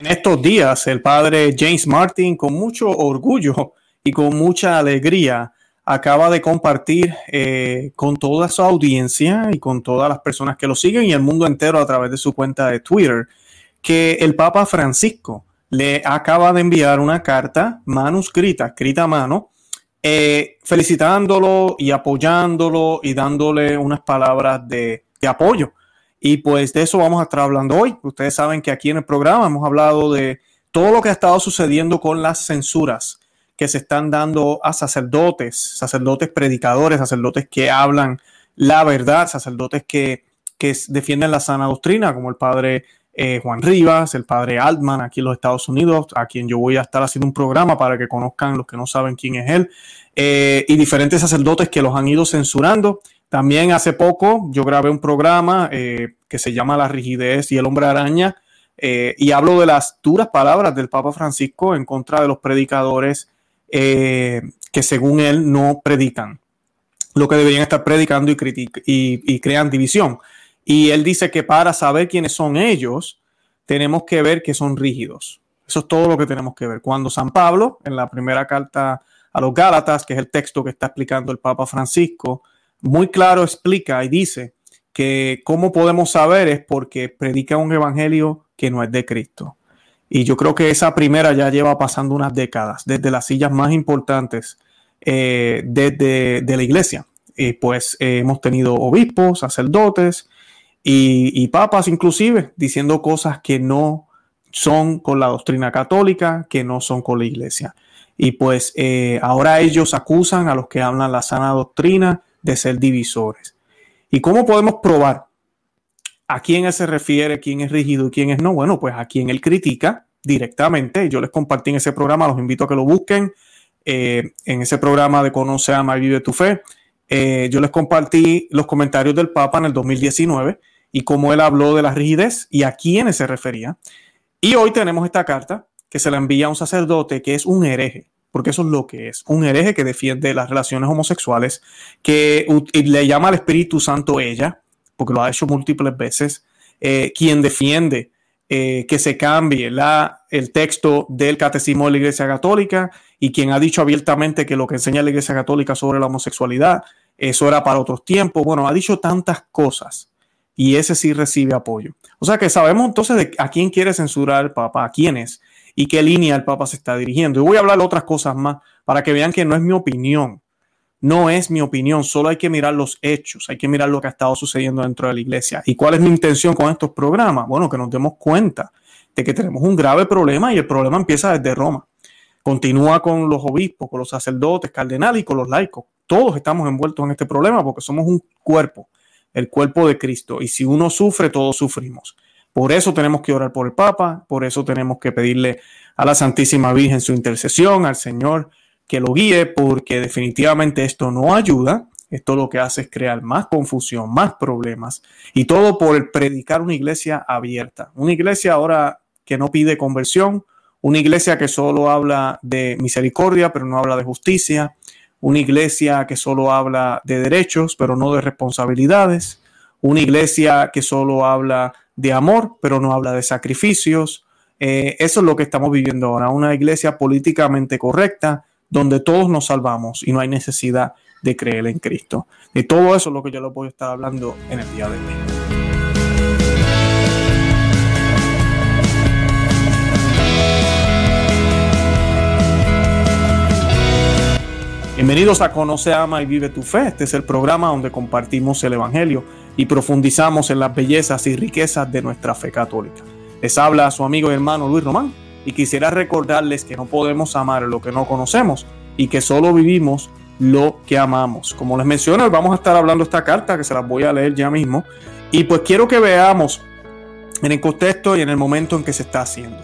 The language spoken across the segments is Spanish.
En estos días, el padre James Martin, con mucho orgullo y con mucha alegría, acaba de compartir eh, con toda su audiencia y con todas las personas que lo siguen y el mundo entero a través de su cuenta de Twitter, que el Papa Francisco le acaba de enviar una carta manuscrita, escrita a mano, eh, felicitándolo y apoyándolo y dándole unas palabras de, de apoyo y pues de eso vamos a estar hablando hoy. Ustedes saben que aquí en el programa hemos hablado de todo lo que ha estado sucediendo con las censuras que se están dando a sacerdotes, sacerdotes predicadores, sacerdotes que hablan la verdad, sacerdotes que, que defienden la sana doctrina, como el padre eh, Juan Rivas, el padre Altman aquí en los Estados Unidos, a quien yo voy a estar haciendo un programa para que conozcan los que no saben quién es él, eh, y diferentes sacerdotes que los han ido censurando también hace poco yo grabé un programa eh, que se llama La rigidez y el hombre araña eh, y hablo de las duras palabras del Papa Francisco en contra de los predicadores eh, que según él no predican lo que deberían estar predicando y, y, y crean división. Y él dice que para saber quiénes son ellos, tenemos que ver que son rígidos. Eso es todo lo que tenemos que ver. Cuando San Pablo, en la primera carta a los Gálatas, que es el texto que está explicando el Papa Francisco, muy claro explica y dice que cómo podemos saber es porque predica un evangelio que no es de Cristo. Y yo creo que esa primera ya lleva pasando unas décadas, desde las sillas más importantes eh, de la iglesia. Y pues eh, hemos tenido obispos, sacerdotes y, papas inclusive diciendo cosas que no son con la doctrina católica, que no son con la iglesia. Y pues eh, ahora ellos acusan a los que hablan la sana doctrina de ser divisores. ¿Y cómo podemos probar a quién se refiere, quién es rígido y quién es no? Bueno, pues a quien él critica directamente. Yo les compartí en ese programa, los invito a que lo busquen. Eh, en ese programa de Conoce, Ama y Vive tu Fe, eh, yo les compartí los comentarios del Papa en el 2019 y cómo él habló de la rigidez y a quiénes se refería. Y hoy tenemos esta carta que se la envía a un sacerdote que es un hereje porque eso es lo que es, un hereje que defiende las relaciones homosexuales, que le llama al Espíritu Santo ella, porque lo ha hecho múltiples veces, eh, quien defiende eh, que se cambie la, el texto del catecismo de la Iglesia Católica y quien ha dicho abiertamente que lo que enseña la Iglesia Católica sobre la homosexualidad, eso era para otros tiempos. Bueno, ha dicho tantas cosas y ese sí recibe apoyo. O sea que sabemos entonces a quién quiere censurar el Papa, a quiénes y qué línea el Papa se está dirigiendo. Y voy a hablar otras cosas más para que vean que no es mi opinión. No es mi opinión, solo hay que mirar los hechos, hay que mirar lo que ha estado sucediendo dentro de la iglesia. ¿Y cuál es mi intención con estos programas? Bueno, que nos demos cuenta de que tenemos un grave problema y el problema empieza desde Roma. Continúa con los obispos, con los sacerdotes, cardenales y con los laicos. Todos estamos envueltos en este problema porque somos un cuerpo, el cuerpo de Cristo. Y si uno sufre, todos sufrimos. Por eso tenemos que orar por el Papa, por eso tenemos que pedirle a la Santísima Virgen su intercesión, al Señor que lo guíe, porque definitivamente esto no ayuda. Esto lo que hace es crear más confusión, más problemas y todo por predicar una iglesia abierta. Una iglesia ahora que no pide conversión, una iglesia que solo habla de misericordia, pero no habla de justicia, una iglesia que solo habla de derechos, pero no de responsabilidades, una iglesia que solo habla de amor, pero no habla de sacrificios. Eh, eso es lo que estamos viviendo ahora, una iglesia políticamente correcta, donde todos nos salvamos y no hay necesidad de creer en Cristo. De todo eso es lo que yo les voy a estar hablando en el día de hoy. Bienvenidos a Conoce, Ama y Vive tu Fe. Este es el programa donde compartimos el Evangelio y profundizamos en las bellezas y riquezas de nuestra fe católica. Les habla su amigo y hermano Luis Román y quisiera recordarles que no podemos amar lo que no conocemos y que solo vivimos lo que amamos. Como les mencioné, vamos a estar hablando esta carta que se las voy a leer ya mismo y pues quiero que veamos en el contexto y en el momento en que se está haciendo.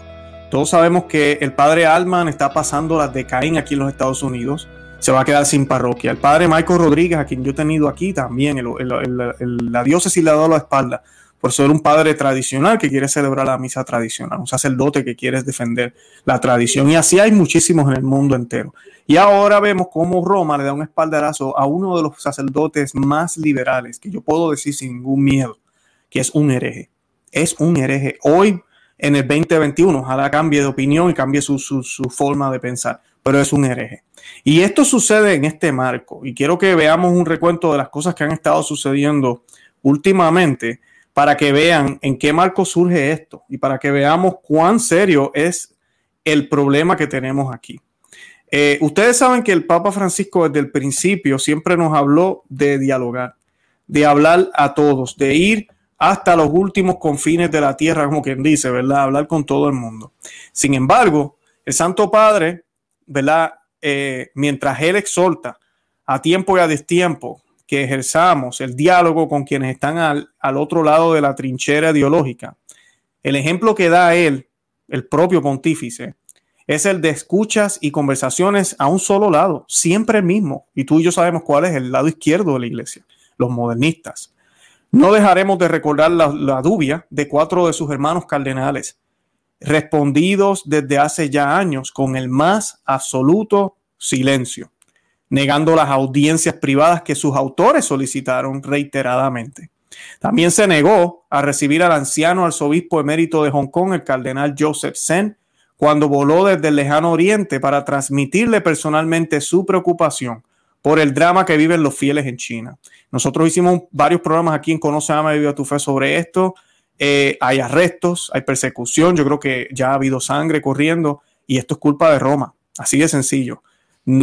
Todos sabemos que el padre Alman está pasando las de Caín aquí en los Estados Unidos se va a quedar sin parroquia. El padre Michael Rodríguez, a quien yo he tenido aquí también, la diócesis le ha dado la espalda por ser un padre tradicional que quiere celebrar la misa tradicional, un sacerdote que quiere defender la tradición. Y así hay muchísimos en el mundo entero. Y ahora vemos cómo Roma le da un espaldarazo a uno de los sacerdotes más liberales, que yo puedo decir sin ningún miedo, que es un hereje. Es un hereje. Hoy en el 2021. Ojalá cambie de opinión y cambie su, forma de pensar, pero es un hereje. Y esto sucede en este marco. Y quiero que veamos un recuento de las cosas que han estado sucediendo últimamente para que vean en qué marco surge esto y para que veamos cuán serio es el problema que tenemos aquí. Eh, ustedes saben que el Papa Francisco desde el principio siempre nos habló de dialogar, de hablar a todos, de ir hasta los últimos confines de la tierra, como quien dice, ¿verdad? Hablar con todo el mundo. Sin embargo, el Santo Padre, ¿verdad? Eh, mientras Él exhorta a tiempo y a destiempo que ejerzamos el diálogo con quienes están al, al otro lado de la trinchera ideológica, el ejemplo que da Él, el propio pontífice, es el de escuchas y conversaciones a un solo lado, siempre el mismo. Y tú y yo sabemos cuál es el lado izquierdo de la iglesia, los modernistas. No dejaremos de recordar la, la dubia de cuatro de sus hermanos cardenales, respondidos desde hace ya años con el más absoluto silencio, negando las audiencias privadas que sus autores solicitaron reiteradamente. También se negó a recibir al anciano arzobispo emérito de Hong Kong, el cardenal Joseph Sen, cuando voló desde el lejano oriente para transmitirle personalmente su preocupación por el drama que viven los fieles en China. Nosotros hicimos varios programas aquí en Conoce, Ama y Viva tu Fe sobre esto. Eh, hay arrestos, hay persecución, yo creo que ya ha habido sangre corriendo y esto es culpa de Roma. Así de sencillo.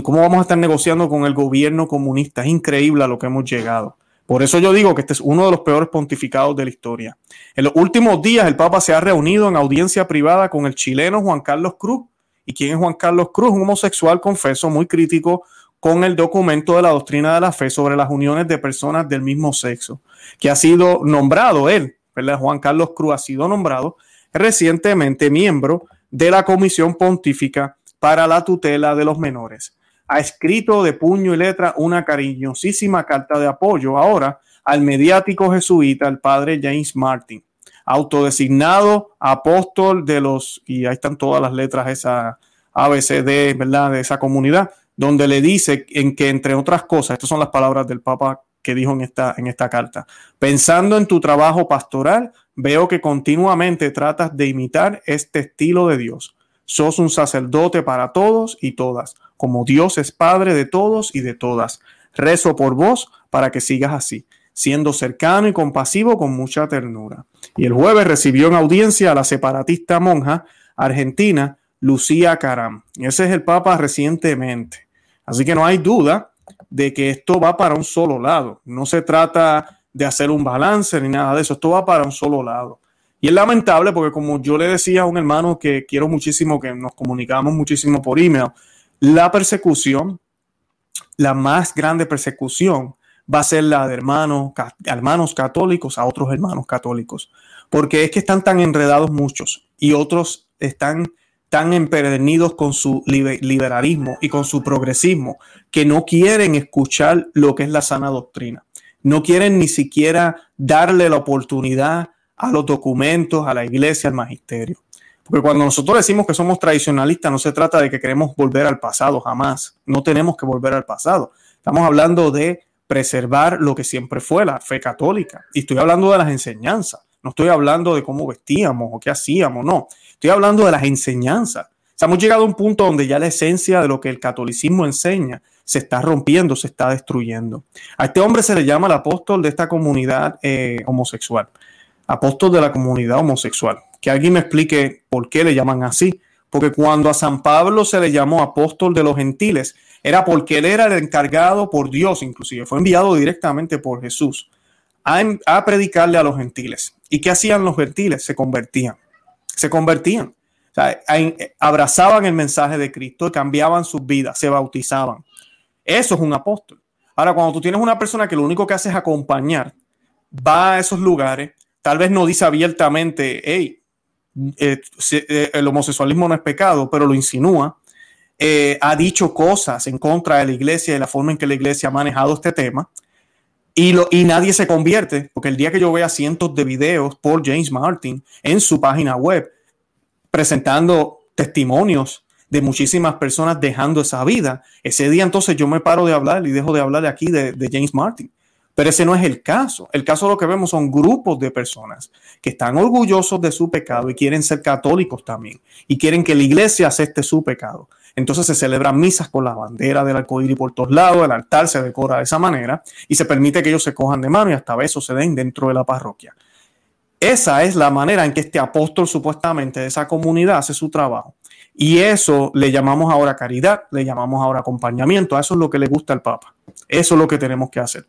¿Cómo vamos a estar negociando con el gobierno comunista? Es increíble a lo que hemos llegado. Por eso yo digo que este es uno de los peores pontificados de la historia. En los últimos días el Papa se ha reunido en audiencia privada con el chileno Juan Carlos Cruz. ¿Y quién es Juan Carlos Cruz? Un homosexual confeso muy crítico con el documento de la doctrina de la fe sobre las uniones de personas del mismo sexo, que ha sido nombrado él, ¿verdad? Juan Carlos Cruz ha sido nombrado recientemente miembro de la Comisión Pontífica para la Tutela de los Menores. Ha escrito de puño y letra una cariñosísima carta de apoyo ahora al mediático jesuita, el padre James Martin, autodesignado apóstol de los, y ahí están todas las letras, esa ABCD, ¿verdad? De esa comunidad, donde le dice en que, entre otras cosas, estas son las palabras del Papa que dijo en esta, en esta carta, pensando en tu trabajo pastoral, veo que continuamente tratas de imitar este estilo de Dios. Sos un sacerdote para todos y todas, como Dios es Padre de todos y de todas. Rezo por vos para que sigas así, siendo cercano y compasivo con mucha ternura. Y el jueves recibió en audiencia a la separatista monja argentina Lucía Caram. Ese es el Papa recientemente. Así que no hay duda de que esto va para un solo lado. No se trata de hacer un balance ni nada de eso. Esto va para un solo lado. Y es lamentable porque como yo le decía a un hermano que quiero muchísimo, que nos comunicamos muchísimo por email, la persecución, la más grande persecución va a ser la de hermanos, hermanos católicos a otros hermanos católicos. Porque es que están tan enredados muchos y otros están tan empedernidos con su liberalismo y con su progresismo que no quieren escuchar lo que es la sana doctrina. No quieren ni siquiera darle la oportunidad a los documentos, a la iglesia, al magisterio. Porque cuando nosotros decimos que somos tradicionalistas, no se trata de que queremos volver al pasado, jamás. No tenemos que volver al pasado. Estamos hablando de preservar lo que siempre fue la fe católica. Y estoy hablando de las enseñanzas. No estoy hablando de cómo vestíamos o qué hacíamos, no. Estoy hablando de las enseñanzas. O hemos llegado a un punto donde ya la esencia de lo que el catolicismo enseña se está rompiendo, se está destruyendo. A este hombre se le llama el apóstol de esta comunidad eh, homosexual, apóstol de la comunidad homosexual. Que alguien me explique por qué le llaman así. Porque cuando a San Pablo se le llamó apóstol de los gentiles, era porque él era el encargado por Dios, inclusive, fue enviado directamente por Jesús a, a predicarle a los gentiles. ¿Y qué hacían los gentiles? Se convertían se convertían. abrazaban el mensaje de Cristo cambiaban sus vidas, se bautizaban. Eso es un apóstol. Ahora, cuando tú tienes una persona que lo único que hace es acompañar, va a esos lugares, tal vez no dice abiertamente, hey, eh, eh, el homosexualismo no es pecado, pero lo insinúa, eh, ha dicho cosas en contra de la iglesia y la forma en que la iglesia ha manejado este tema, y, nadie se convierte, porque el día que yo vea cientos de videos por James Martin en su página web presentando testimonios de muchísimas personas dejando esa vida, ese día entonces yo me paro de hablar y dejo de hablar aquí de, de James Martin, Pero ese no es el caso. El caso de lo que vemos son grupos de personas que están orgullosos de su pecado y quieren ser católicos también. Y quieren que la iglesia acepte su pecado. Entonces se celebran misas con la bandera del arcoíris por todos lados, el altar se decora de esa manera y se permite que ellos se cojan de mano y hasta besos se den dentro de la parroquia. Esa es la manera en que este apóstol supuestamente de esa comunidad hace su trabajo. Y eso le llamamos ahora caridad, le llamamos ahora acompañamiento. Eso es lo que le gusta al Papa. Eso es lo que tenemos que hacer.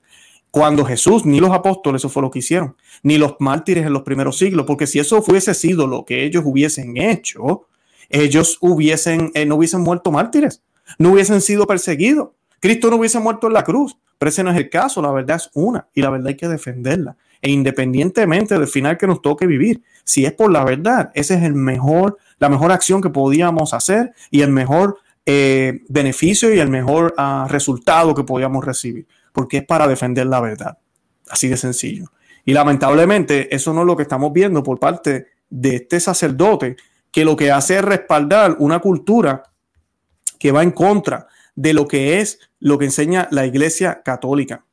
Cuando Jesús ni los apóstoles, eso fue lo que hicieron, ni los mártires en los primeros siglos, porque si eso fuese sido lo que ellos hubiesen hecho, ellos hubiesen, eh, no hubiesen muerto mártires, no hubiesen sido perseguidos. Cristo no hubiese muerto en la cruz, pero ese no es el caso, la verdad es una y la verdad hay que defenderla. E independientemente del final que nos toque vivir, si es por la verdad, ese es el mejor, la mejor acción que podíamos hacer y el mejor eh, beneficio y el mejor ah, resultado que podíamos recibir porque es para defender la verdad. Así de sencillo. Y lamentablemente eso no es lo que estamos viendo por parte de este sacerdote, que lo que hace es respaldar una cultura que va en contra de lo que es lo que enseña la Iglesia Católica.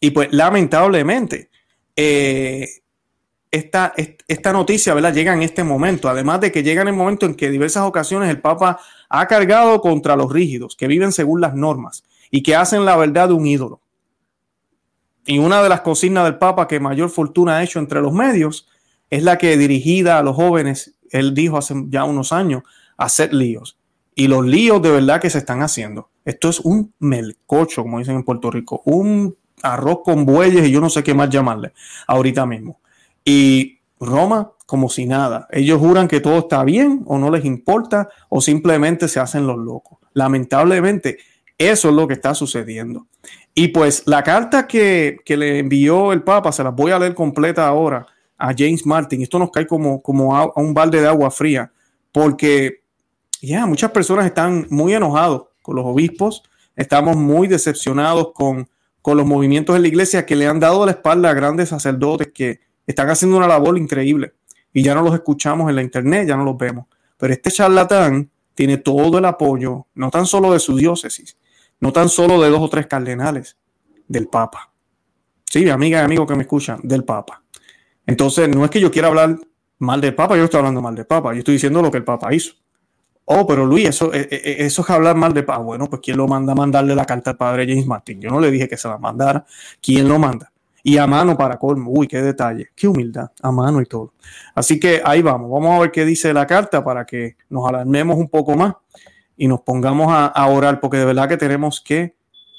Y pues lamentablemente, eh, esta, esta, noticia llega en este momento, además de que llega en el momento en que diversas ocasiones el Papa ha cargado contra los rígidos, que viven según las normas y que hacen la verdad de un ídolo. Y una de las consignas del Papa que mayor fortuna ha hecho entre los medios es la que dirigida a los jóvenes, él dijo hace ya unos años, hacer líos. Y los líos de verdad que se están haciendo. Esto es un melcocho, como dicen en Puerto Rico, un arroz con bueyes y yo no sé qué más llamarle ahorita mismo. Y Roma, como si nada. Ellos juran que todo está bien o no les importa o simplemente se hacen los locos. Lamentablemente, eso es lo que está sucediendo. Y pues la carta que, le envió el Papa, se la voy a leer completa ahora a James Martin. Esto nos cae como, como a, un balde de agua fría, porque ya muchas personas están muy enojados con los obispos, estamos muy decepcionados con, con los movimientos de la iglesia que le han dado la espalda a grandes sacerdotes que están haciendo una labor increíble y ya no los escuchamos en la internet, ya no los vemos. Pero este charlatán tiene todo el apoyo, no tan solo de su diócesis, no tan solo de dos o tres cardenales, del Papa. Sí, amiga y amigo que me escuchan, del Papa. Entonces, no es que yo quiera hablar mal del Papa, yo estoy hablando mal del Papa, yo estoy diciendo lo que el Papa hizo. Oh, pero Luis, eso, eh, eh, eso es hablar mal de Papa. Bueno, pues ¿quién lo manda a mandarle la carta al padre James Martin? Yo no le dije que se la mandara. ¿Quién lo manda? Y a mano para colmo. Uy, qué detalle. Qué humildad. A mano y todo. Así que ahí vamos. Vamos a ver qué dice la carta para que nos alarmemos un poco más y nos pongamos a, orar, porque de verdad que tenemos que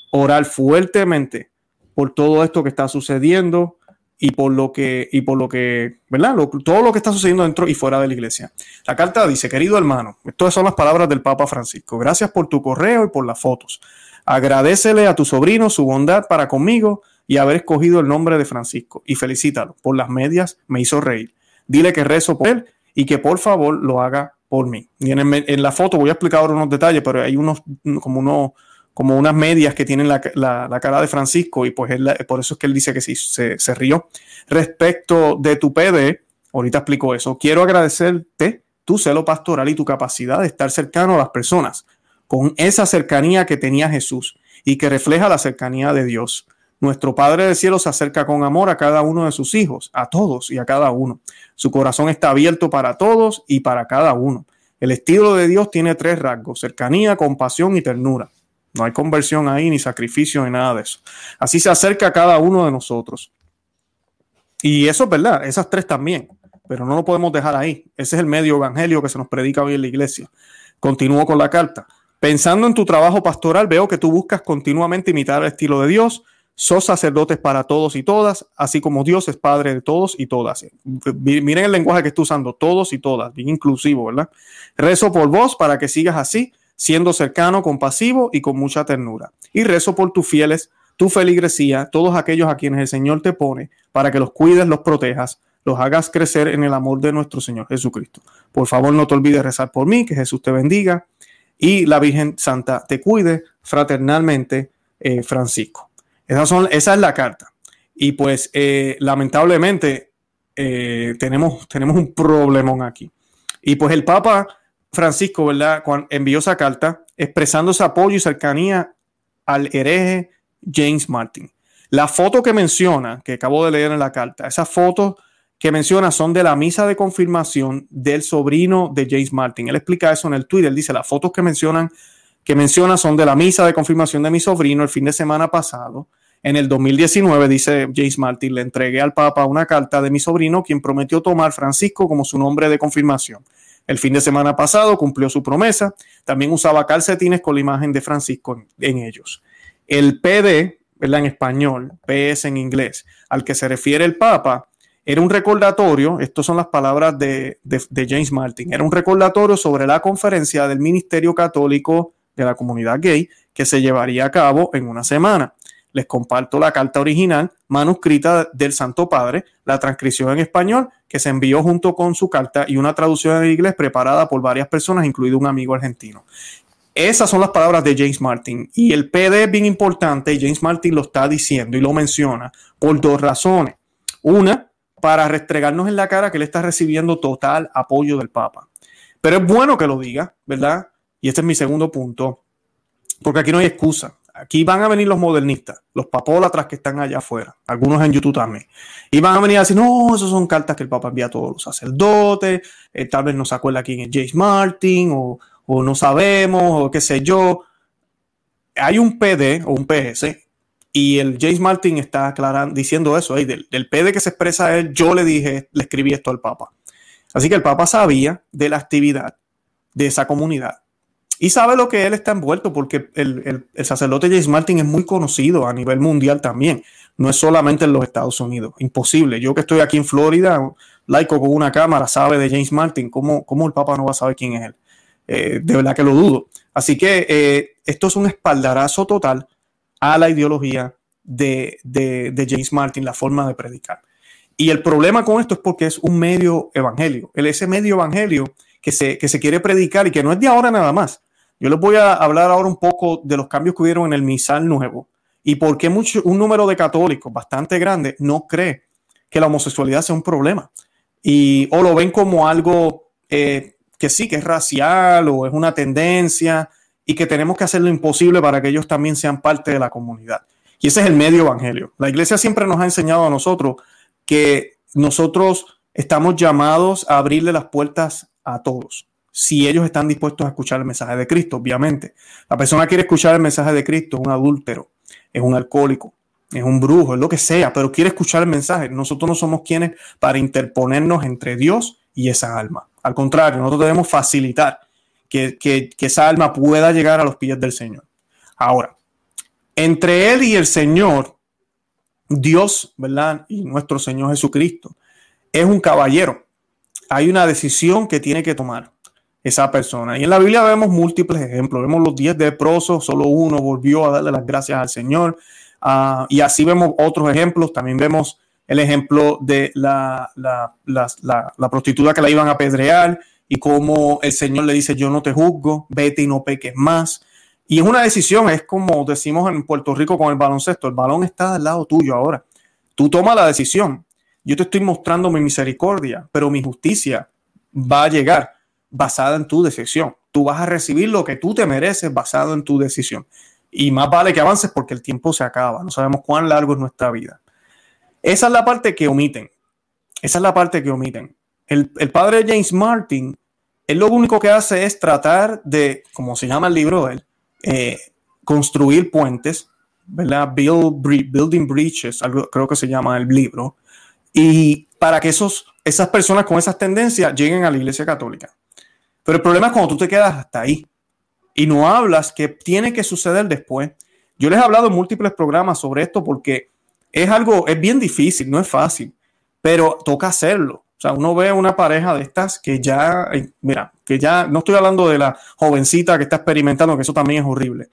orar fuertemente por todo esto que está sucediendo y por lo que, y por lo que, ¿verdad? todo lo que está sucediendo dentro y fuera de la iglesia. La carta dice, querido hermano, estas son las palabras del Papa Francisco. Gracias por tu correo y por las fotos. Agradecele a tu sobrino su bondad para conmigo y haber escogido el nombre de Francisco y felicítalo. Por las medias me hizo reír. Dile que rezo por él y que por favor lo haga por mí. Y en, la foto voy a explicar ahora unos detalles, pero hay unos como unos como unas medias que tienen la, cara de Francisco y pues por eso es que él dice que sí, se, se rió. Respecto de tu PD, ahorita explico eso, quiero agradecerte tu celo pastoral y tu capacidad de estar cercano a las personas, con esa cercanía que tenía Jesús y que refleja la cercanía de Dios. Nuestro Padre del Cielo se acerca con amor a cada uno de sus hijos, a todos y a cada uno. Su corazón está abierto para todos y para cada uno. El estilo de Dios tiene tres rasgos, cercanía, compasión y ternura. No hay conversión ahí, ni sacrificio, ni nada de eso. Así se acerca a cada uno de nosotros. Y eso es verdad, esas tres también, pero no lo podemos dejar ahí. Ese es el medio evangelio que se nos predica hoy en la iglesia. Continúo con la carta. Pensando en tu trabajo pastoral, veo que tú buscas continuamente imitar el estilo de Dios, sos sacerdotes para todos y todas, así como Dios es Padre de todos y todas. Miren el lenguaje que estoy usando, todos y todas, bien inclusivo, ¿verdad? Rezo por vos para que sigas así, siendo cercano, compasivo y con mucha ternura. Y rezo por tus fieles, tu feligresía, todos aquellos a quienes el Señor te pone, para que los cuides, los protejas, los hagas crecer en el amor de nuestro Señor Jesucristo. Por favor, no te olvides rezar por mí, que Jesús te bendiga y la Virgen Santa te cuide fraternalmente, eh, Francisco. Esa, son, esa es la carta. Y pues eh, lamentablemente eh, tenemos, tenemos un problemón aquí. Y pues el Papa Francisco, ¿verdad? Envió esa carta expresando su apoyo y cercanía al hereje James Martin. La foto que menciona, que acabo de leer en la carta, esas fotos que menciona son de la misa de confirmación del sobrino de James Martin. Él explica eso en el Twitter. Dice, las fotos que mencionan, que menciona son de la misa de confirmación de mi sobrino el fin de semana pasado. En el 2019, dice James Martin, le entregué al Papa una carta de mi sobrino, quien prometió tomar Francisco como su nombre de confirmación. El fin de semana pasado cumplió su promesa. También usaba calcetines con la imagen de Francisco en, ellos. El PD, ¿verdad? En español, PS en inglés, al que se refiere el Papa, era un recordatorio, estas son las palabras de, James Martin, era un recordatorio sobre la conferencia del Ministerio Católico de la Comunidad Gay que se llevaría a cabo en una semana. Les comparto la carta original manuscrita del Santo Padre, la transcripción en español que se envió junto con su carta y una traducción en inglés preparada por varias personas, incluido un amigo argentino. Esas son las palabras de James Martin y el PD es bien importante James Martin lo está diciendo y lo menciona por dos razones. Una, para restregarnos en la cara que él está recibiendo total apoyo del Papa. Pero es bueno que lo diga, ¿verdad? Y este es mi segundo punto, porque aquí no hay excusa. Aquí van a venir los modernistas, los papólatras que están allá afuera, algunos en YouTube también. Y van a venir a decir, no, esas son cartas que el Papa envía a todos los sacerdotes, eh, tal vez no se acuerda quién es James Martin, o, o no sabemos, o qué sé yo. Hay un PD o un PS y el James Martin está aclarando, diciendo eso, del, del PD que se expresa él, yo le dije, le escribí esto al Papa. Así que el Papa sabía de la actividad de esa comunidad y sabe lo que él está envuelto, porque el, el, sacerdote James Martin es muy conocido a nivel mundial también, no es solamente en los Estados Unidos, imposible. Yo que estoy aquí en Florida, laico con una cámara, sabe de James Martin, ¿cómo, cómo el Papa no va a saber quién es él? Eh, de verdad que lo dudo. Así que eh, esto es un espaldarazo total a la ideología de, James Martin, la forma de predicar. Y el problema con esto es porque es un medio evangelio, el, ese medio evangelio que se, que se quiere predicar y que no es de ahora nada más. Yo les voy a hablar ahora un poco de los cambios que hubieron en el misal nuevo y por qué mucho, un número de católicos bastante grande no cree que la homosexualidad sea un problema y o lo ven como algo eh, que sí, que es racial o es una tendencia y que tenemos que hacer lo imposible para que ellos también sean parte de la comunidad. Y ese es el medio evangelio. La iglesia siempre nos ha enseñado a nosotros que nosotros estamos llamados a abrirle las puertas a todos, si ellos están dispuestos a escuchar el mensaje de Cristo, obviamente. La persona quiere escuchar el mensaje de Cristo, es un adúltero, es un alcohólico, es un brujo, es lo que sea, pero quiere escuchar el mensaje. Nosotros no somos quienes para interponernos entre Dios y esa alma. Al contrario, nosotros debemos facilitar que, esa alma pueda llegar a los pies del Señor. Ahora, entre Él y el Señor, Dios, ¿verdad? Y nuestro Señor Jesucristo, es un caballero. Hay una decisión que tiene que tomar esa persona. Y en la Biblia vemos múltiples ejemplos. Vemos los diez leprosos, solo uno volvió a darle las gracias al Señor. Ah, y así vemos otros ejemplos. También vemos el ejemplo de la, la, la prostituta que la iban a apedrear y como el Señor le dice, yo no te juzgo, vete y no peques más. Y es una decisión, es como decimos en Puerto Rico con el baloncesto, el balón está al lado tuyo ahora. Tú tomas la decisión. Yo te estoy mostrando mi misericordia, pero mi justicia va a llegar basada en tu decisión. Tú vas a recibir lo que tú te mereces basado en tu decisión. Y más vale que avances porque el tiempo se acaba. No sabemos cuán largo es nuestra vida. Esa es la parte que omiten. Esa es la parte que omiten. El, el padre James Martin él lo único que hace es tratar de, como se llama el libro él, eh, construir puentes, ¿verdad? building breaches, creo que se llama el libro, y para que esos, esas personas con esas tendencias lleguen a la iglesia católica. Pero el problema es cuando tú te quedas hasta ahí y no hablas que tiene que suceder después. Yo les he hablado en múltiples programas sobre esto porque es algo, es bien difícil, no es fácil, pero toca hacerlo. O sea, uno ve una pareja de estas que ya, mira, que ya no estoy hablando de la jovencita que está experimentando, que eso también es horrible,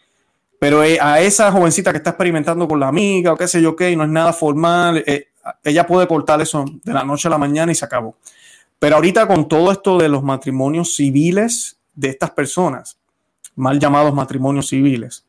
pero eh, a esa jovencita que está experimentando con la amiga o qué sé yo qué, no es nada formal, eh, ella puede cortar eso de la noche a la mañana y se acabó. Pero ahorita con todo esto de los matrimonios civiles de estas personas, mal llamados matrimonios civiles,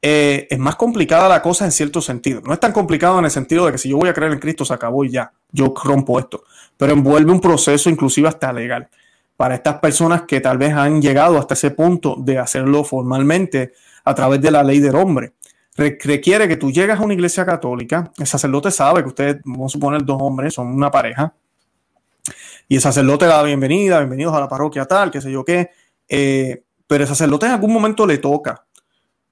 eh, es más complicada la cosa en cierto sentido. No es tan complicado en el sentido de que si yo voy a creer en Cristo se acabó y ya, yo rompo esto, pero envuelve un proceso inclusive hasta legal para estas personas que tal vez han llegado hasta ese punto de hacerlo formalmente a través de la ley del hombre. requiere que tú llegas a una iglesia católica, el sacerdote sabe que ustedes, vamos a suponer, dos hombres son una pareja, y el sacerdote da la bienvenida, bienvenidos a la parroquia tal, qué sé yo qué, eh, pero el sacerdote en algún momento le toca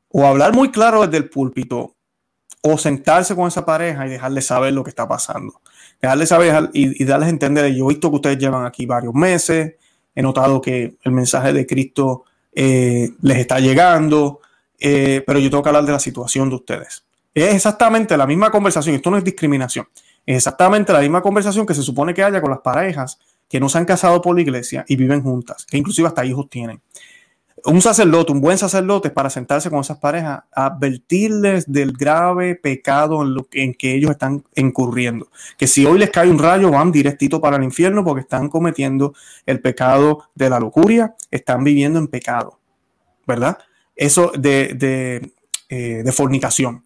o hablar muy claro desde el púlpito o sentarse con esa pareja y dejarle saber lo que está pasando. Dejarle saber y, darles a entender, yo he visto que ustedes llevan aquí varios meses, he notado que el mensaje de Cristo eh, les está llegando, eh, pero yo tengo que hablar de la situación de ustedes. Es exactamente la misma conversación, esto no es discriminación, exactamente la misma conversación que se supone que haya con las parejas que no se han casado por la iglesia y viven juntas, que inclusive hasta hijos tienen un sacerdote, un buen sacerdote, para sentarse con esas parejas, advertirles del grave pecado en, lo, en que ellos están incurriendo. Que si hoy les cae un rayo, van directito para el infierno porque están cometiendo el pecado de la lujuria, están viviendo en pecado, ¿verdad? Eso de, de, eh, de fornicación.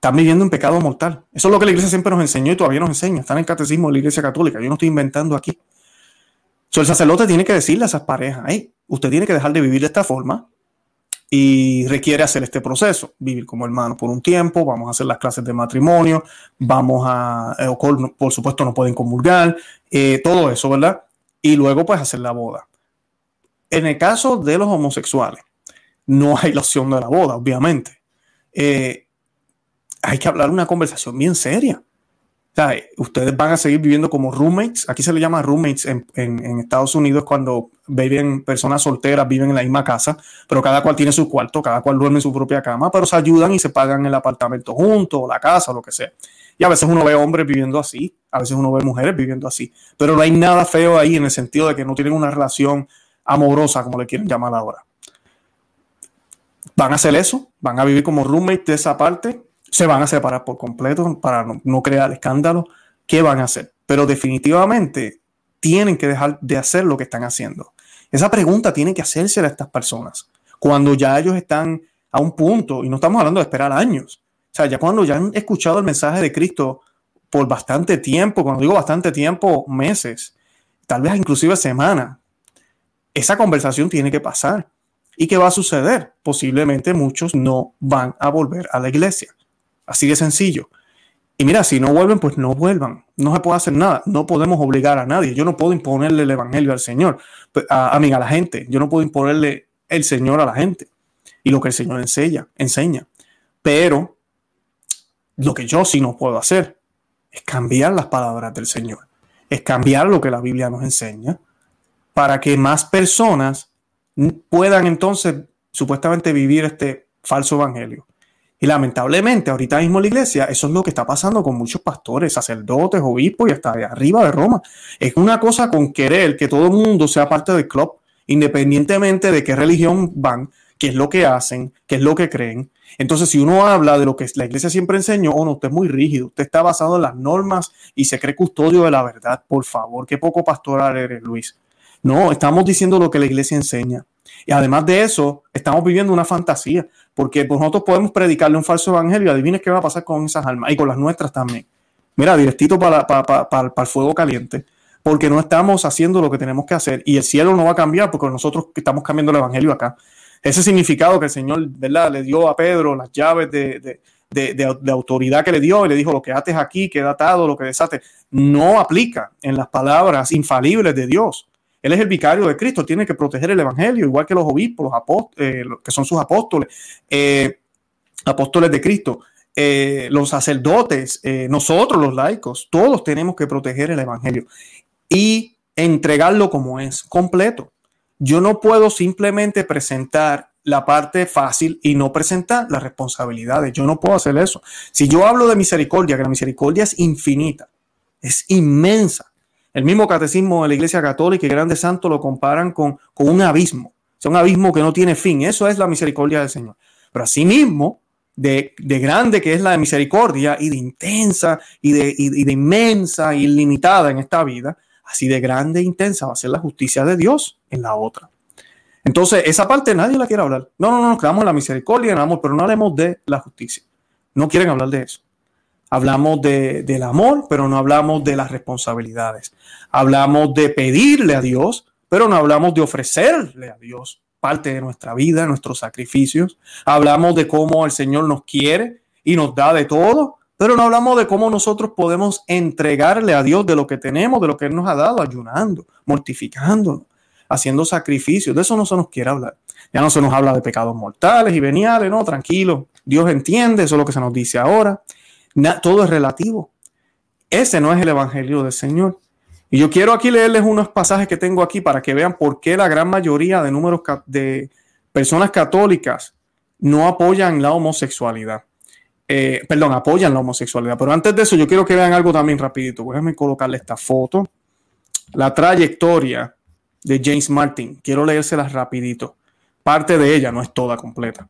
Están viviendo en pecado mortal. Eso es lo que la iglesia siempre nos enseñó y todavía nos enseña. Están en el catecismo de la iglesia católica. Yo no estoy inventando aquí. So, el sacerdote tiene que decirle a esas parejas, hey, usted tiene que dejar de vivir de esta forma y requiere hacer este proceso, vivir como hermano por un tiempo, vamos a hacer las clases de matrimonio, vamos a, eh, por supuesto no pueden comulgar, eh, todo eso, ¿verdad? Y luego pues hacer la boda. En el caso de los homosexuales, no hay la opción de la boda, obviamente. Eh, hay que hablar una conversación bien seria ustedes van a seguir viviendo como roommates. Aquí se le llama roommates en, Estados Unidos cuando viven personas solteras, viven en la misma casa, pero cada cual tiene su cuarto, cada cual duerme en su propia cama, pero se ayudan y se pagan el apartamento juntos, o la casa, o lo que sea. Y a veces uno ve hombres viviendo así, a veces uno ve mujeres viviendo así, pero no hay nada feo ahí en el sentido de que no tienen una relación amorosa, como le quieren llamar ahora. Van a hacer eso, van a vivir como roommates de esa parte, se van a separar por completo para no, crear escándalo. ¿Qué van a hacer? Pero definitivamente tienen que dejar de hacer lo que están haciendo. Esa pregunta tiene que hacerse a estas personas cuando ya ellos están a un punto, y no estamos hablando de esperar años, o sea, ya cuando ya han escuchado el mensaje de Cristo por bastante tiempo, cuando digo bastante tiempo, meses, tal vez inclusive semanas, esa conversación tiene que pasar. ¿Y qué va a suceder? Posiblemente muchos no van a volver a la iglesia. Así de sencillo. Y mira, si no vuelven, pues no vuelvan. No se puede hacer nada. No podemos obligar a nadie. Yo no puedo imponerle el evangelio al Señor, pues, a, a, a la gente. Yo no puedo imponerle el Señor a la gente y lo que el Señor enseña, enseña. Pero lo que yo sí no puedo hacer es cambiar las palabras del Señor. Es cambiar lo que la Biblia nos enseña para que más personas puedan entonces supuestamente vivir este falso evangelio. Y lamentablemente, ahorita mismo la iglesia, eso es lo que está pasando con muchos pastores, sacerdotes, obispos y hasta arriba de Roma. Es una cosa con querer que todo el mundo sea parte del club, independientemente de qué religión van, qué es lo que hacen, qué es lo que creen. Entonces, si uno habla de lo que la iglesia siempre enseñó, oh, no, usted es muy rígido, usted está basado en las normas y se cree custodio de la verdad. Por favor, qué poco pastoral eres, Luis. No, estamos diciendo lo que la iglesia enseña. Y además de eso, estamos viviendo una fantasía, porque pues, nosotros podemos predicarle un falso evangelio. Adivines qué va a pasar con esas almas y con las nuestras también. Mira, directito para, para, el fuego caliente, porque no estamos haciendo lo que tenemos que hacer y el cielo no va a cambiar porque nosotros estamos cambiando el evangelio acá. Ese significado que el Señor ¿verdad? le dio a Pedro las llaves de, de, autoridad que le dio y le dijo lo que haces aquí queda atado, lo que desate, no aplica en las palabras infalibles de Dios. Él es el vicario de Cristo, tiene que proteger el evangelio, igual que los obispos, los apóstoles, eh, que son sus apóstoles, eh, apóstoles de Cristo, eh, los sacerdotes, nosotros los laicos, todos tenemos que proteger el evangelio y entregarlo como es, completo. Yo no puedo simplemente presentar la parte fácil y no presentar las responsabilidades. Yo no puedo hacer eso. Si yo hablo de misericordia, que la misericordia es infinita, es inmensa, el mismo catecismo de la Iglesia Católica y grandes santos lo comparan con, un abismo, o un abismo que no tiene fin. Eso es la misericordia del Señor. Pero asimismo, de, de grande que es la misericordia y de intensa y de, de inmensa y ilimitada en esta vida, así de grande e intensa va a ser la justicia de Dios en la otra. Entonces, esa parte nadie la quiere hablar. No, no, no, nos quedamos en la misericordia, en el amor, pero no hablemos de la justicia. No quieren hablar de eso. Hablamos de, del amor, pero no hablamos de las responsabilidades. Hablamos de pedirle a Dios, pero no hablamos de ofrecerle a Dios parte de nuestra vida, nuestros sacrificios. Hablamos de cómo el Señor nos quiere y nos da de todo, pero no hablamos de cómo nosotros podemos entregarle a Dios de lo que tenemos, de lo que Él nos ha dado, ayunando, mortificándonos, haciendo sacrificios. De eso no se nos quiere hablar. Ya no se nos habla de pecados mortales y veniales, no, tranquilo. Dios entiende, eso es lo que se nos dice ahora. Todo es relativo. Ese no es el evangelio del Señor. Y yo quiero aquí leerles unos pasajes que tengo aquí para que vean por qué la gran mayoría de números de personas católicas no apoyan la homosexualidad. Eh, perdón, apoyan la homosexualidad. Pero antes de eso, yo quiero que vean algo también rapidito. Déjenme colocarle esta foto. La trayectoria de James Martin. Quiero leérsela rapidito. Parte de ella, no es toda completa.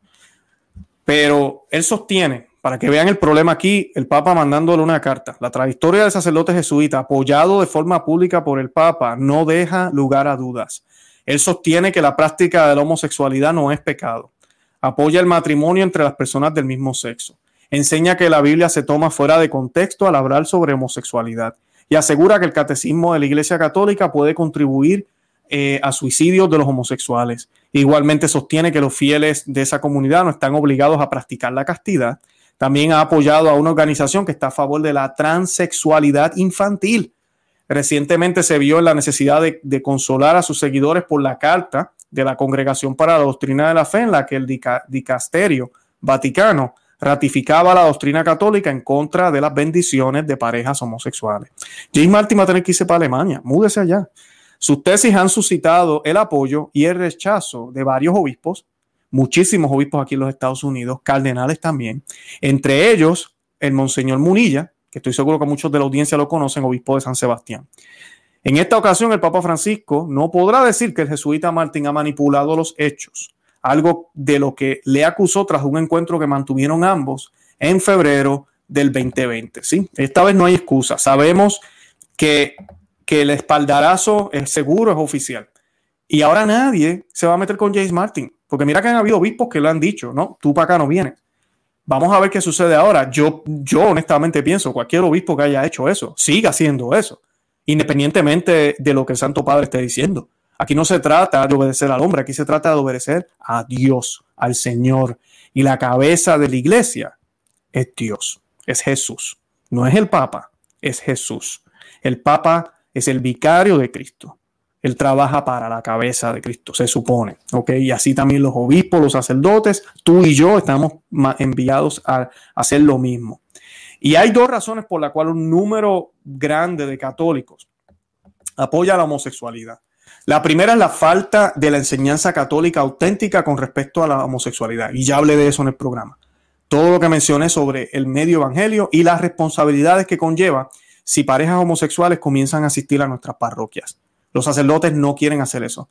Pero él sostiene para que vean el problema aquí, el Papa mandándole una carta. La trayectoria del sacerdote jesuita, apoyado de forma pública por el Papa, no deja lugar a dudas. Él sostiene que la práctica de la homosexualidad no es pecado. Apoya el matrimonio entre las personas del mismo sexo. Enseña que la Biblia se toma fuera de contexto al hablar sobre homosexualidad. Y asegura que el catecismo de la Iglesia Católica puede contribuir eh, a suicidios de los homosexuales. Igualmente sostiene que los fieles de esa comunidad no están obligados a practicar la castidad también ha apoyado a una organización que está a favor de la transexualidad infantil. Recientemente se vio en la necesidad de, consolar a sus seguidores por la carta de la Congregación para la Doctrina de la Fe, en la que el dicasterio vaticano ratificaba la doctrina católica en contra de las bendiciones de parejas homosexuales. James Martin va a tener que irse para Alemania, múdese allá. Sus tesis han suscitado el apoyo y el rechazo de varios obispos, muchísimos obispos aquí en los Estados Unidos, cardenales también, entre ellos el Monseñor Munilla, que estoy seguro que muchos de la audiencia lo conocen, obispo de San Sebastián. En esta ocasión, el Papa Francisco no podrá decir que el jesuita Martín ha manipulado los hechos, algo de lo que le acusó tras un encuentro que mantuvieron ambos en febrero del 2020. ¿sí? Esta vez no hay excusa. Sabemos que, que el espaldarazo es seguro, es oficial. Y ahora nadie se va a meter con James Martin. Porque mira que han habido obispos que lo han dicho, ¿no? Tú para acá no vienes. Vamos a ver qué sucede ahora. Yo, yo honestamente pienso, cualquier obispo que haya hecho eso, siga haciendo eso, independientemente de lo que el Santo Padre esté diciendo. Aquí no se trata de obedecer al hombre, aquí se trata de obedecer a Dios, al Señor. Y la cabeza de la iglesia es Dios, es Jesús. No es el Papa, es Jesús. El Papa es el vicario de Cristo. Él trabaja para la cabeza de Cristo, se supone. ¿ok? Y así también los obispos, los sacerdotes, tú y yo estamos enviados a hacer lo mismo. Y hay dos razones por las cuales un número grande de católicos apoya la homosexualidad. La primera es la falta de la enseñanza católica auténtica con respecto a la homosexualidad. Y ya hablé de eso en el programa. Todo lo que mencioné sobre el medio evangelio y las responsabilidades que conlleva si parejas homosexuales comienzan a asistir a nuestras parroquias. Los sacerdotes no quieren hacer eso.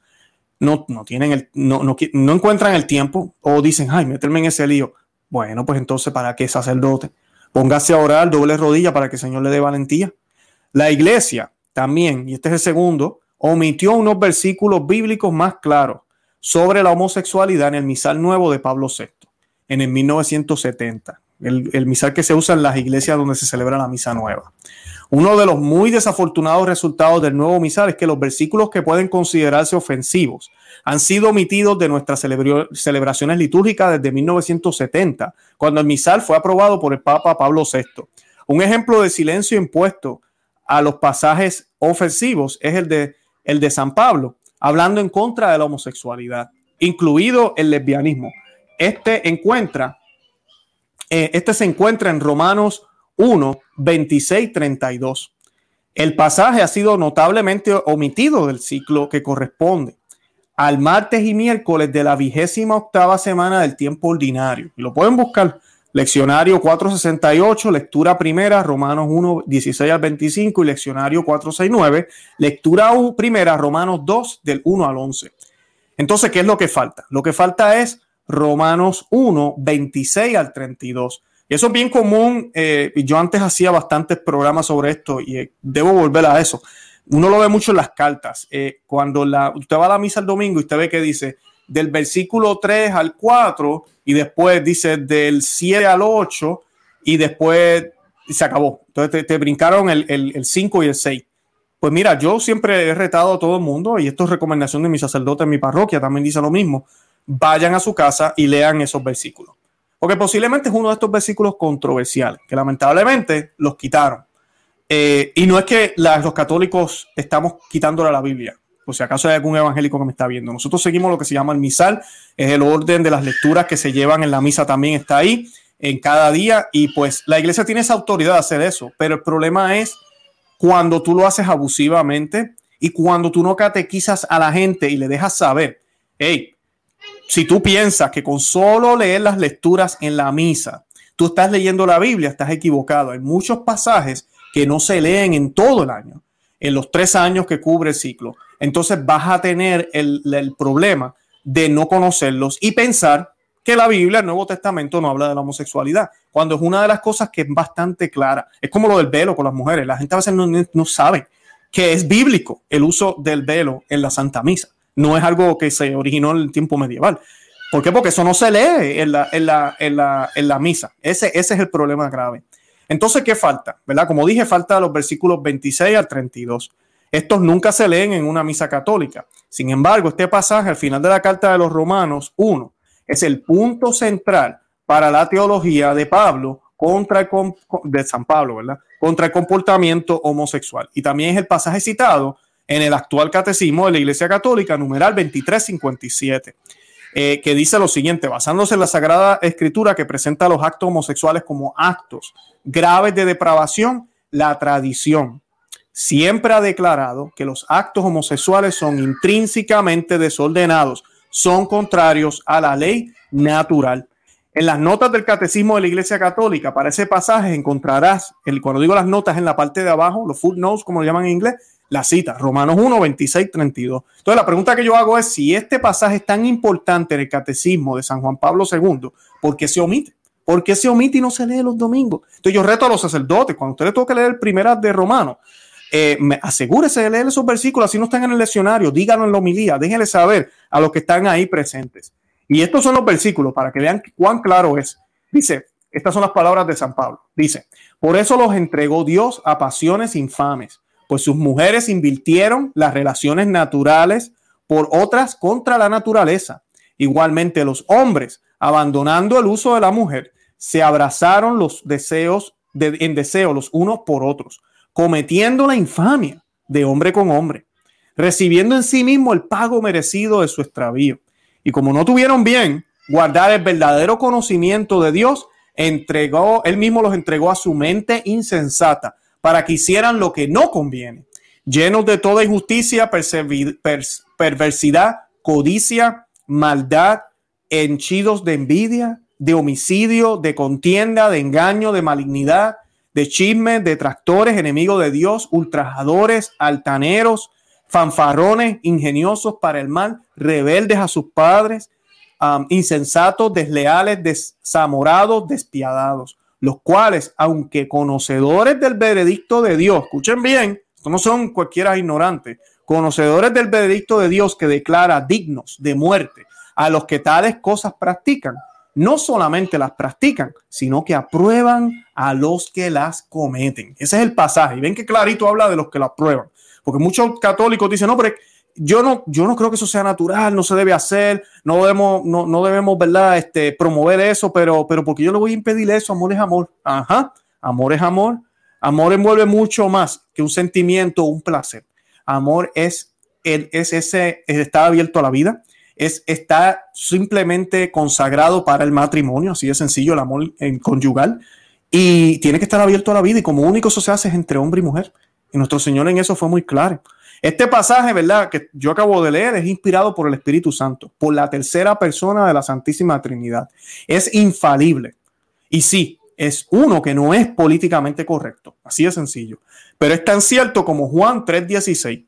No, no tienen el, no, no, encuentran el tiempo o dicen, ay, meterme en ese lío. Bueno, pues entonces, ¿para qué sacerdote? Póngase a orar doble rodilla para que el Señor le dé valentía. La iglesia también, y este es el segundo, omitió unos versículos bíblicos más claros sobre la homosexualidad en el misal nuevo de Pablo VI, en el 1970, el, el misal que se usa en las iglesias donde se celebra la misa nueva. Uno de los muy desafortunados resultados del nuevo misal es que los versículos que pueden considerarse ofensivos han sido omitidos de nuestras celebraciones litúrgicas desde 1970, cuando el misal fue aprobado por el Papa Pablo VI. Un ejemplo de silencio impuesto a los pasajes ofensivos es el de, el de San Pablo, hablando en contra de la homosexualidad, incluido el lesbianismo. Este encuentra, eh, este se encuentra en Romanos 1, 26, 32. El pasaje ha sido notablemente omitido del ciclo que corresponde al martes y miércoles de la vigésima octava semana del tiempo ordinario. Lo pueden buscar. Leccionario 468, lectura primera, Romanos 1, 16 al 25 y leccionario 469, lectura primera, Romanos 2, del 1 al 11. Entonces, ¿qué es lo que falta? Lo que falta es Romanos 1, 26 al 32. Y eso es bien común. Eh, yo antes hacía bastantes programas sobre esto y eh, debo volver a eso. Uno lo ve mucho en las cartas. Eh, cuando la, usted va a la misa el domingo y usted ve que dice del versículo 3 al 4 y después dice del 7 al 8 y después se acabó. Entonces te, brincaron el, el, 5 y el 6. Pues mira, yo siempre he retado a todo el mundo, y esto es recomendación de mi sacerdote en mi parroquia, también dice lo mismo, vayan a su casa y lean esos versículos. Porque posiblemente es uno de estos versículos controversiales, que lamentablemente los quitaron. Eh, y no es que los católicos estamos quitándole la Biblia, por si acaso hay algún evangélico que me está viendo. Nosotros seguimos lo que se llama el misal, es el orden de las lecturas que se llevan en la misa también está ahí en cada día y pues la iglesia tiene esa autoridad de hacer eso, pero el problema es cuando tú lo haces abusivamente y cuando tú no catequizas a la gente y le dejas saber, hey, si tú piensas que con solo leer las lecturas en la misa, tú estás leyendo la Biblia, estás equivocado. Hay muchos pasajes que no se leen en todo el año, en los tres años que cubre el ciclo. Entonces vas a tener el, problema de no conocerlos y pensar que la Biblia, el Nuevo Testamento, no habla de la homosexualidad, cuando es una de las cosas que es bastante clara. Es como lo del velo con las mujeres. La gente a veces no sabe que es bíblico el uso del velo en la Santa Misa. No es algo que se originó en el tiempo medieval. ¿Por qué? Porque eso no se lee en la, en la, en la, en la misa. Ese, ese es el problema grave. Entonces, ¿qué falta? ¿Verdad? Como dije, falta los versículos 26 al 32. Estos nunca se leen en una misa católica. Sin embargo, este pasaje al final de la carta de los Romanos 1 es el punto central para la teología de Pablo contra el, de San Pablo, ¿verdad? Contra el comportamiento homosexual. Y también es el pasaje citado en el actual catecismo de la Iglesia Católica, numeral 2357, eh, que dice lo siguiente, basándose en la Sagrada Escritura que presenta los actos homosexuales como actos graves de depravación, la tradición siempre ha declarado que los actos homosexuales son intrínsecamente desordenados, son contrarios a la ley natural. En las notas del Catecismo de la Iglesia Católica, para ese pasaje encontrarás, el, cuando digo las notas en la parte de abajo, los footnotes, como lo llaman en inglés, la cita, Romanos 1, 26, 32. Entonces, la pregunta que yo hago es, si este pasaje es tan importante en el Catecismo de San Juan Pablo II, ¿por qué se omite? ¿Por qué se omite y no se lee los domingos? Entonces, yo reto a los sacerdotes, cuando ustedes que leer el primera de Romanos, eh, asegúrese de leer esos versículos, así no están en el leccionario, díganlo en la homilía, déjenle saber a los que están ahí presentes. Y estos son los versículos para que vean cuán claro es. Dice, estas son las palabras de San Pablo. Dice, por eso los entregó Dios a pasiones infames, pues sus mujeres invirtieron las relaciones naturales por otras contra la naturaleza. Igualmente los hombres, abandonando el uso de la mujer, se abrazaron los deseos de, en deseo los unos por otros cometiendo la infamia de hombre con hombre, recibiendo en sí mismo el pago merecido de su extravío. Y como no tuvieron bien guardar el verdadero conocimiento de Dios, entregó, él mismo los entregó a su mente insensata para que hicieran lo que no conviene, llenos de toda injusticia, perversidad, codicia, maldad, henchidos de envidia, de homicidio, de contienda, de engaño, de malignidad de chismes, detractores, enemigos de Dios, ultrajadores, altaneros, fanfarrones, ingeniosos para el mal, rebeldes a sus padres, insensatos, desleales, desamorados, despiadados, los cuales, aunque conocedores del veredicto de Dios, escuchen bien, no son cualquiera ignorantes, conocedores del veredicto de Dios que declara dignos de muerte a los que tales cosas practican, no solamente las practican, sino que aprueban a los que las cometen. Ese es el pasaje. Y ven que clarito habla de los que las prueban. Porque muchos católicos dicen, no, pero yo no, yo no creo que eso sea natural, no se debe hacer, no debemos, no, no debemos, ¿verdad? Este, promover eso, pero, pero porque yo le voy a impedir eso, amor es amor. Ajá, amor es amor. Amor envuelve mucho más que un sentimiento o un placer. Amor es, es ese, es estar abierto a la vida, es, está simplemente consagrado para el matrimonio, así de sencillo, el amor en conyugal, y tiene que estar abierto a la vida, y como único eso se hace entre hombre y mujer. Y nuestro Señor en eso fue muy claro. Este pasaje, ¿verdad? Que yo acabo de leer, es inspirado por el Espíritu Santo, por la tercera persona de la Santísima Trinidad. Es infalible. Y sí, es uno que no es políticamente correcto. Así de sencillo. Pero es tan cierto como Juan 3:16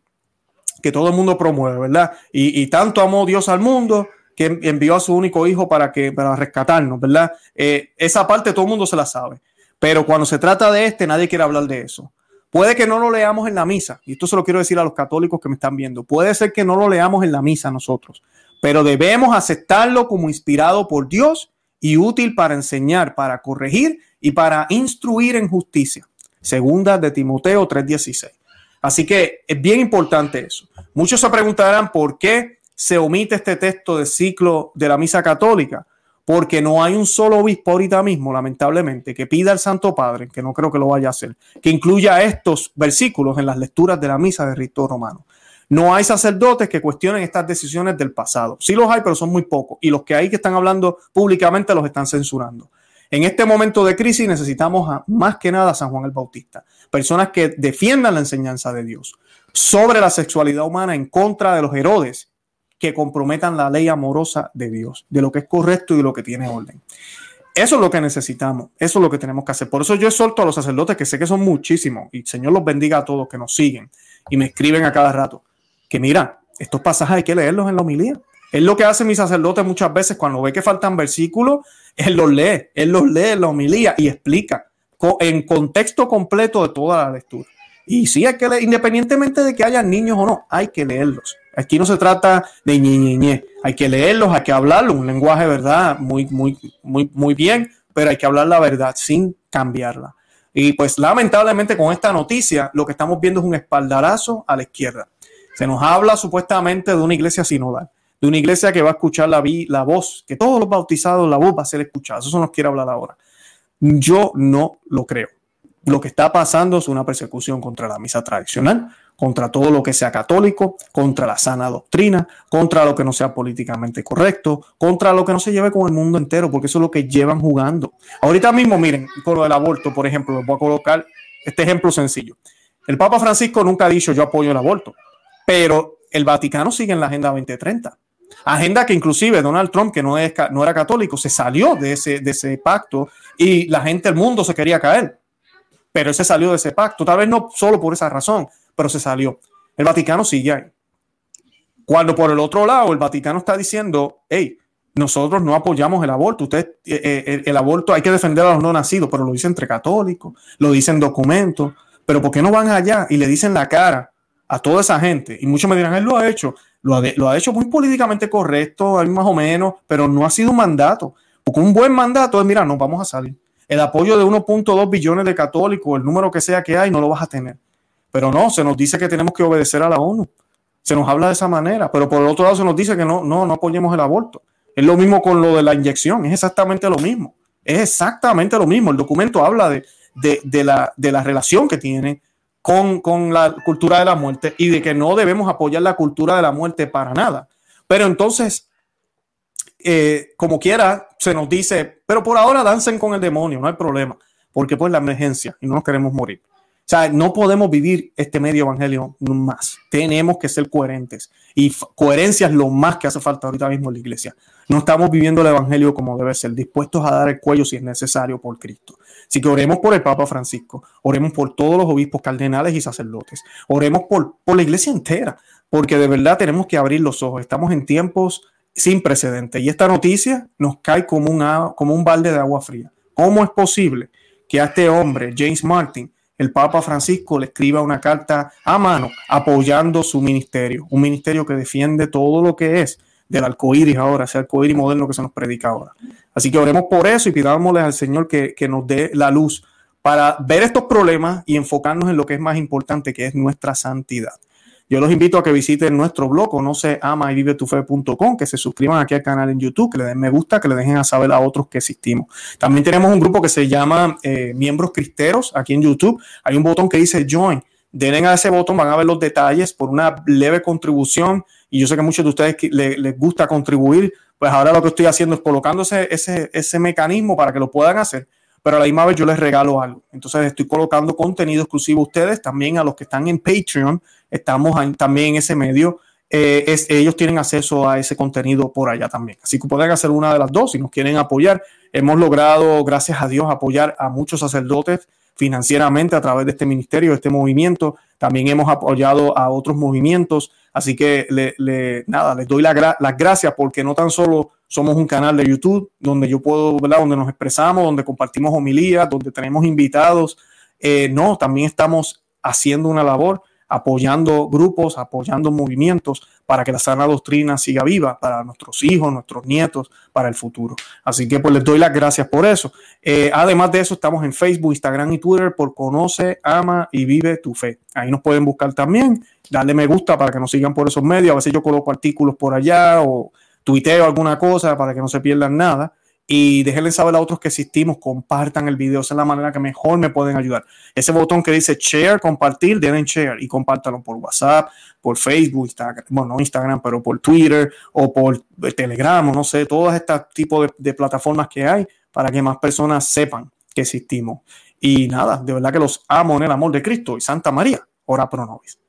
que todo el mundo promueve, ¿verdad? Y, tanto amó Dios al mundo que envió a su único hijo para, que, para rescatarnos, ¿verdad? Eh, esa parte todo el mundo se la sabe. Pero cuando se trata de este, nadie quiere hablar de eso. Puede que no lo leamos en la misa, y esto se lo quiero decir a los católicos que me están viendo. Puede ser que no lo leamos en la misa nosotros, pero debemos aceptarlo como inspirado por Dios y útil para enseñar, para corregir y para instruir en justicia. Segunda de Timoteo 3:16. Así que es bien importante eso. Muchos se preguntarán por qué se omite este texto del ciclo de la misa católica, porque no hay un solo obispo ahorita mismo, lamentablemente, que pida al Santo Padre, que no creo que lo vaya a hacer, que incluya estos versículos en las lecturas de la misa de rito romano. No hay sacerdotes que cuestionen estas decisiones del pasado. Sí los hay, pero son muy pocos. Y los que hay que están hablando públicamente los están censurando. En este momento de crisis necesitamos más que nada a San Juan el Bautista. Personas que defiendan la enseñanza de Dios sobre la sexualidad humana en contra de los Herodes que comprometan la ley amorosa de Dios, de lo que es correcto y lo que tiene orden. Eso es lo que necesitamos, eso es lo que tenemos que hacer. Por eso yo exhorto a los sacerdotes, que sé que son muchísimos, y Señor los bendiga a todos que nos siguen y me escriben a cada rato, que mira, estos pasajes hay que leerlos en la homilía. Es lo que hace mi sacerdote muchas veces cuando ve que faltan versículos, él los lee, él los lee en la homilía y explica en contexto completo de toda la lectura. Y sí, hay que leer, independientemente de que haya niños o no, hay que leerlos. Aquí no se trata de ñe, Hay que leerlos, hay que hablarlo, un lenguaje, ¿verdad? Muy, muy, muy, muy bien, pero hay que hablar la verdad sin cambiarla. Y pues lamentablemente con esta noticia lo que estamos viendo es un espaldarazo a la izquierda. Se nos habla supuestamente de una iglesia sinodal, de una iglesia que va a escuchar la, la voz, que todos los bautizados, la voz va a ser escuchada. Eso nos quiere hablar ahora. Yo no lo creo. Lo que está pasando es una persecución contra la misa tradicional, contra todo lo que sea católico, contra la sana doctrina, contra lo que no sea políticamente correcto, contra lo que no se lleve con el mundo entero, porque eso es lo que llevan jugando. Ahorita mismo, miren, con lo del aborto, por ejemplo, les voy a colocar este ejemplo sencillo. El Papa Francisco nunca ha dicho yo apoyo el aborto, pero el Vaticano sigue en la Agenda 2030. Agenda que inclusive Donald Trump, que no, es, no era católico, se salió de ese, de ese pacto y la gente del mundo se quería caer. Pero se salió de ese pacto, tal vez no solo por esa razón, pero se salió. El Vaticano sigue ahí. Cuando por el otro lado el Vaticano está diciendo, hey, nosotros no apoyamos el aborto, usted, eh, eh, el, aborto hay que defender a los no nacidos, pero lo dice entre católicos, lo dicen documentos, pero ¿por qué no van allá y le dicen la cara a toda esa gente? Y muchos me dirán, él lo ha hecho, lo ha, lo ha hecho muy políticamente correcto, más o menos, pero no ha sido un mandato, porque un buen mandato es, mira, nos vamos a salir. El apoyo de 1.2 billones de católicos, el número que sea que hay, no lo vas a tener. Pero no, se nos dice que tenemos que obedecer a la ONU. Se nos habla de esa manera, pero por el otro lado se nos dice que no, no, no apoyemos el aborto. Es lo mismo con lo de la inyección, es exactamente lo mismo. Es exactamente lo mismo. El documento habla de, de, la, de la relación que tiene con, con la cultura de la muerte y de que no debemos apoyar la cultura de la muerte para nada. Pero entonces, eh, como quiera, se nos dice, pero por ahora dancen con el demonio, no hay problema, porque pues la emergencia y no nos queremos morir. O sea, no podemos vivir este medio evangelio más. Tenemos que ser coherentes. Y coherencia es lo más que hace falta ahorita mismo en la iglesia. No estamos viviendo el evangelio como debe ser, dispuestos a dar el cuello si es necesario por Cristo. Así que oremos por el Papa Francisco, oremos por todos los obispos cardenales y sacerdotes, oremos por, por la iglesia entera, porque de verdad tenemos que abrir los ojos. Estamos en tiempos sin precedentes y esta noticia nos cae como un balde de agua fría. ¿Cómo es posible que a este hombre, James Martin, el Papa Francisco le escriba una carta a mano apoyando su ministerio, un ministerio que defiende todo lo que es del arcoíris ahora, ese arcoíris moderno que se nos predica ahora. Así que oremos por eso y pidámosle al Señor que, que nos dé la luz para ver estos problemas y enfocarnos en lo que es más importante, que es nuestra santidad. Yo los invito a que visiten nuestro blog, no se ama y vive tu fe.com, que se suscriban aquí al canal en YouTube, que le den me gusta, que le dejen a saber a otros que existimos. También tenemos un grupo que se llama eh, Miembros Cristeros aquí en YouTube. Hay un botón que dice Join. Denle a ese botón, van a ver los detalles por una leve contribución. Y yo sé que muchos de ustedes les, gusta contribuir. Pues ahora lo que estoy haciendo es colocando ese, ese mecanismo para que lo puedan hacer pero a la misma vez yo les regalo algo. Entonces estoy colocando contenido exclusivo a ustedes, también a los que están en Patreon, estamos también en ese medio. Eh, ellos tienen acceso a ese contenido por allá también. Así que pueden hacer una de las dos si nos quieren apoyar. Hemos logrado, gracias a Dios, apoyar a muchos sacerdotes financieramente a través de este ministerio, de este movimiento. También hemos apoyado a otros movimientos. Así que le, nada, les doy las gracias porque no tan solo somos un canal de YouTube donde yo puedo, ¿verdad? Donde nos expresamos, donde compartimos homilías, donde tenemos invitados. Eh, no, también estamos haciendo una labor apoyando grupos, apoyando movimientos para que la sana doctrina siga viva para nuestros hijos, nuestros nietos, para el futuro. Así que pues les doy las gracias por eso. Eh, además de eso, estamos en Facebook, Instagram y Twitter por Conoce, Ama y Vive tu Fe. Ahí nos pueden buscar también, darle me gusta para que nos sigan por esos medios. A veces yo coloco artículos por allá o tuiteo alguna cosa para que no se pierdan nada y déjenle saber a otros que existimos, compartan el video, esa es la manera que mejor me pueden ayudar. Ese botón que dice share, compartir, denle share y compártalo por WhatsApp, por Facebook, Instagram, bueno, no Instagram, pero por Twitter o por Telegram, o no sé, todos estos tipos de, de plataformas que hay para que más personas sepan que existimos. Y nada, de verdad que los amo en el amor de Cristo y Santa María, ora pro nobis.